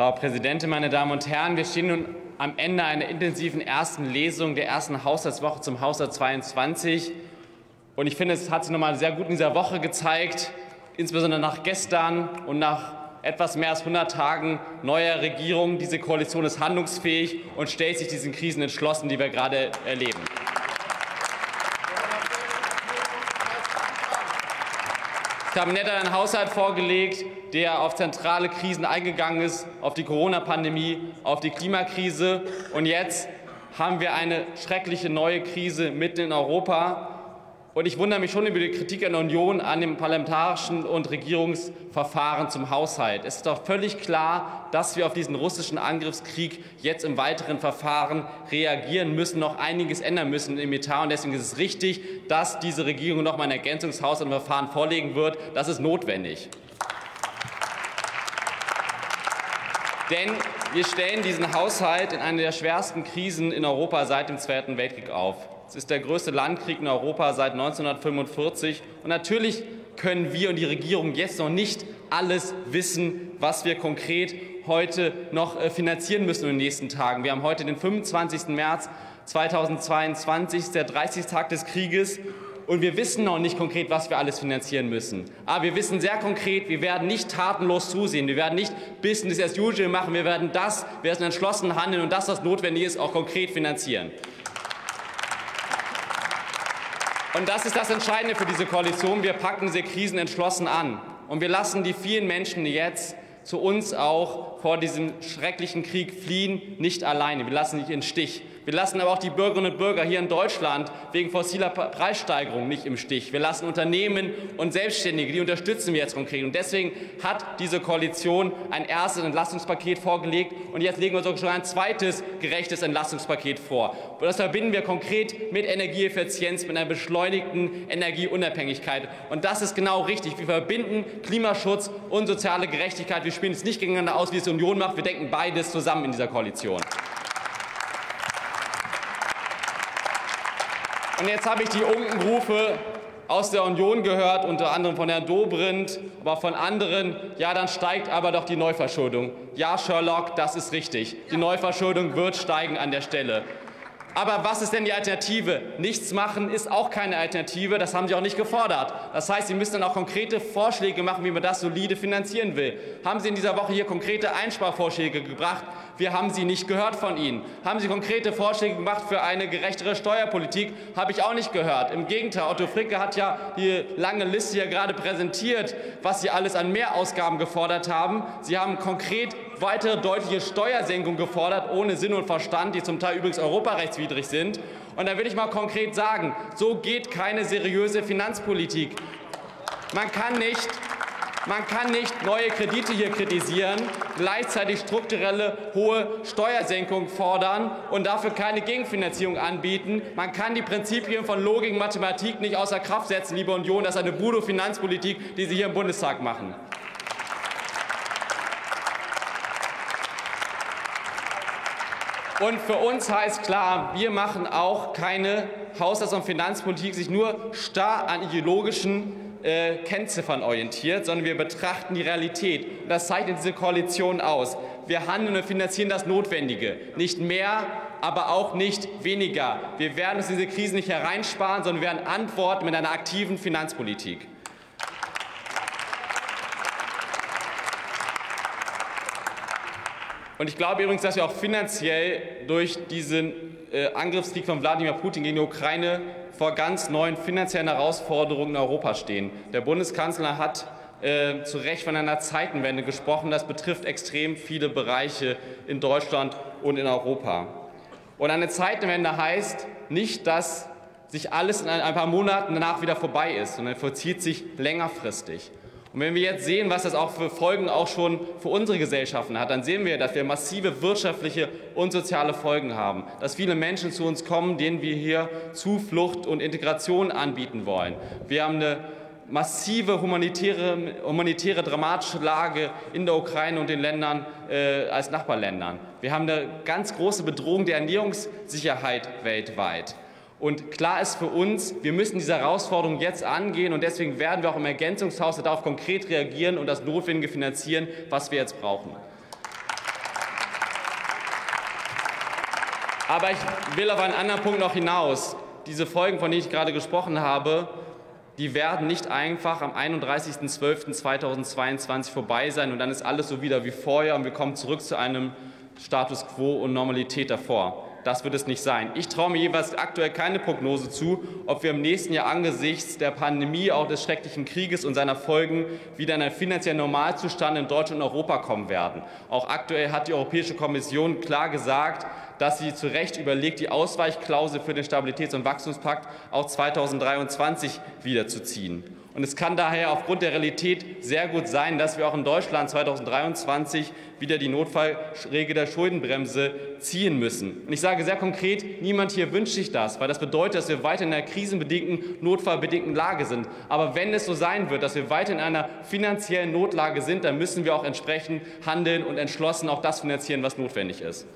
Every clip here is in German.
Frau Präsidentin, meine Damen und Herren! Wir stehen nun am Ende einer intensiven ersten Lesung der ersten Haushaltswoche zum Haushalt 22. Und ich finde, es hat sich noch mal sehr gut in dieser Woche gezeigt, insbesondere nach gestern und nach etwas mehr als 100 Tagen neuer Regierung. Diese Koalition ist handlungsfähig und stellt sich diesen Krisen entschlossen, die wir gerade erleben. Kabinett hat einen Haushalt vorgelegt, der auf zentrale Krisen eingegangen ist, auf die Corona-Pandemie, auf die Klimakrise. Und jetzt haben wir eine schreckliche neue Krise mitten in Europa. Und ich wundere mich schon über die Kritik an der Union an dem parlamentarischen und Regierungsverfahren zum Haushalt. Es ist doch völlig klar, dass wir auf diesen russischen Angriffskrieg jetzt im weiteren Verfahren reagieren müssen, noch einiges ändern müssen im Etat. Und deswegen ist es richtig, dass diese Regierung noch mal ein Verfahren vorlegen wird. Das ist notwendig. Denn wir stellen diesen Haushalt in eine der schwersten Krisen in Europa seit dem Zweiten Weltkrieg auf. Es ist der größte Landkrieg in Europa seit 1945. Und natürlich können wir und die Regierung jetzt noch nicht alles wissen, was wir konkret heute noch äh, finanzieren müssen in den nächsten Tagen. Wir haben heute den 25. März 2022, der 30. Tag des Krieges. Und wir wissen noch nicht konkret, was wir alles finanzieren müssen. Aber wir wissen sehr konkret, wir werden nicht tatenlos zusehen. Wir werden nicht Business as usual machen. Wir werden das, wir werden entschlossen handeln und das, was notwendig ist, auch konkret finanzieren. Und das ist das Entscheidende für diese Koalition. Wir packen diese Krisen entschlossen an. Und wir lassen die vielen Menschen, jetzt zu uns auch vor diesem schrecklichen Krieg fliehen, nicht alleine. Wir lassen sie im Stich. Wir lassen aber auch die Bürgerinnen und Bürger hier in Deutschland wegen fossiler Preissteigerung nicht im Stich. Wir lassen Unternehmen und Selbstständige, die unterstützen wir jetzt konkret. Und deswegen hat diese Koalition ein erstes Entlastungspaket vorgelegt. Und jetzt legen wir sogar schon ein zweites gerechtes Entlastungspaket vor. Und das verbinden wir konkret mit Energieeffizienz, mit einer beschleunigten Energieunabhängigkeit. Und das ist genau richtig. Wir verbinden Klimaschutz und soziale Gerechtigkeit. Wir spielen es nicht gegeneinander aus, wie es die Union macht. Wir denken beides zusammen in dieser Koalition. Und jetzt habe ich die Unkenrufe aus der Union gehört, unter anderem von Herrn Dobrindt, aber von anderen, ja, dann steigt aber doch die Neuverschuldung. Ja, Sherlock, das ist richtig. Die Neuverschuldung wird steigen an der Stelle. Aber was ist denn die Alternative? Nichts machen ist auch keine Alternative. Das haben Sie auch nicht gefordert. Das heißt, Sie müssen dann auch konkrete Vorschläge machen, wie man das solide finanzieren will. Haben Sie in dieser Woche hier konkrete Einsparvorschläge gebracht? Wir haben sie nicht gehört von Ihnen. Haben Sie konkrete Vorschläge gemacht für eine gerechtere Steuerpolitik? Habe ich auch nicht gehört. Im Gegenteil, Otto Fricke hat ja die lange Liste hier gerade präsentiert, was Sie alles an Mehrausgaben gefordert haben. Sie haben konkret weitere deutliche Steuersenkungen gefordert, ohne Sinn und Verstand, die zum Teil übrigens europarechtswidrig sind. Und da will ich mal konkret sagen, so geht keine seriöse Finanzpolitik. Man kann nicht man kann nicht neue Kredite hier kritisieren, gleichzeitig strukturelle hohe Steuersenkungen fordern und dafür keine Gegenfinanzierung anbieten. Man kann die Prinzipien von Logik und Mathematik nicht außer Kraft setzen, liebe Union. Das ist eine Budo-Finanzpolitik, die Sie hier im Bundestag machen. Und für uns heißt klar, wir machen auch keine Haushalts- und Finanzpolitik, die sich nur starr an ideologischen äh, Kennziffern orientiert, sondern wir betrachten die Realität. Das zeichnet diese Koalition aus. Wir handeln und finanzieren das Notwendige. Nicht mehr, aber auch nicht weniger. Wir werden uns diese Krise nicht hereinsparen, sondern wir werden antworten mit einer aktiven Finanzpolitik. Und ich glaube übrigens, dass wir auch finanziell durch diesen äh, Angriffskrieg von Wladimir Putin gegen die Ukraine vor ganz neuen finanziellen Herausforderungen in Europa stehen. Der Bundeskanzler hat äh, zu Recht von einer Zeitenwende gesprochen. Das betrifft extrem viele Bereiche in Deutschland und in Europa. Und eine Zeitenwende heißt nicht, dass sich alles in ein paar Monaten danach wieder vorbei ist, sondern vollzieht sich längerfristig. Und wenn wir jetzt sehen, was das auch für Folgen auch schon für unsere Gesellschaften hat, dann sehen wir, dass wir massive wirtschaftliche und soziale Folgen haben. Dass viele Menschen zu uns kommen, denen wir hier Zuflucht und Integration anbieten wollen. Wir haben eine massive humanitäre, humanitäre dramatische Lage in der Ukraine und den Ländern äh, als Nachbarländern. Wir haben eine ganz große Bedrohung der Ernährungssicherheit weltweit. Und klar ist für uns, wir müssen diese Herausforderung jetzt angehen und deswegen werden wir auch im Ergänzungshaushalt darauf konkret reagieren und das Notwendige finanzieren, was wir jetzt brauchen. Aber ich will auf einen anderen Punkt noch hinaus. Diese Folgen, von denen ich gerade gesprochen habe, die werden nicht einfach am 31.12.2022 vorbei sein und dann ist alles so wieder wie vorher und wir kommen zurück zu einem Status quo und Normalität davor. Das wird es nicht sein. Ich traue mir jeweils aktuell keine Prognose zu, ob wir im nächsten Jahr angesichts der Pandemie, auch des schrecklichen Krieges und seiner Folgen wieder in einen finanziellen Normalzustand in Deutschland und Europa kommen werden. Auch aktuell hat die Europäische Kommission klar gesagt, dass sie zu Recht überlegt, die Ausweichklausel für den Stabilitäts- und Wachstumspakt auch 2023 wiederzuziehen. Und es kann daher aufgrund der Realität sehr gut sein, dass wir auch in Deutschland 2023 wieder die Notfallregel der Schuldenbremse ziehen müssen. Und ich sage sehr konkret, niemand hier wünscht sich das, weil das bedeutet, dass wir weiter in einer krisenbedingten, notfallbedingten Lage sind. Aber wenn es so sein wird, dass wir weiter in einer finanziellen Notlage sind, dann müssen wir auch entsprechend handeln und entschlossen auch das finanzieren, was notwendig ist.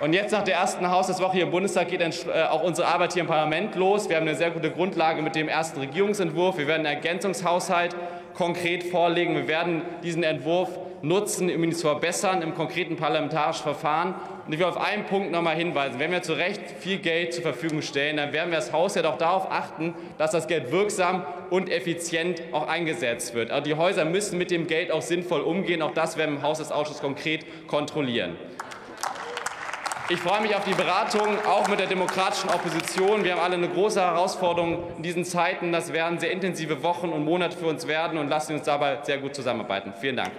Und jetzt nach der ersten Haushaltswoche hier im Bundestag geht äh, auch unsere Arbeit hier im Parlament los. Wir haben eine sehr gute Grundlage mit dem ersten Regierungsentwurf. Wir werden einen Ergänzungshaushalt konkret vorlegen. Wir werden diesen Entwurf nutzen, um ihn zu verbessern im konkreten parlamentarischen Verfahren. Und ich will auf einen Punkt noch einmal hinweisen. Wenn wir zu Recht viel Geld zur Verfügung stellen, dann werden wir als Haus ja doch darauf achten, dass das Geld wirksam und effizient auch eingesetzt wird. Also die Häuser müssen mit dem Geld auch sinnvoll umgehen. Auch das werden wir im Haushaltsausschuss konkret kontrollieren. Ich freue mich auf die Beratung, auch mit der demokratischen Opposition. Wir haben alle eine große Herausforderung in diesen Zeiten. Das werden sehr intensive Wochen und Monate für uns werden und lassen uns dabei sehr gut zusammenarbeiten. Vielen Dank.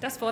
Das Wort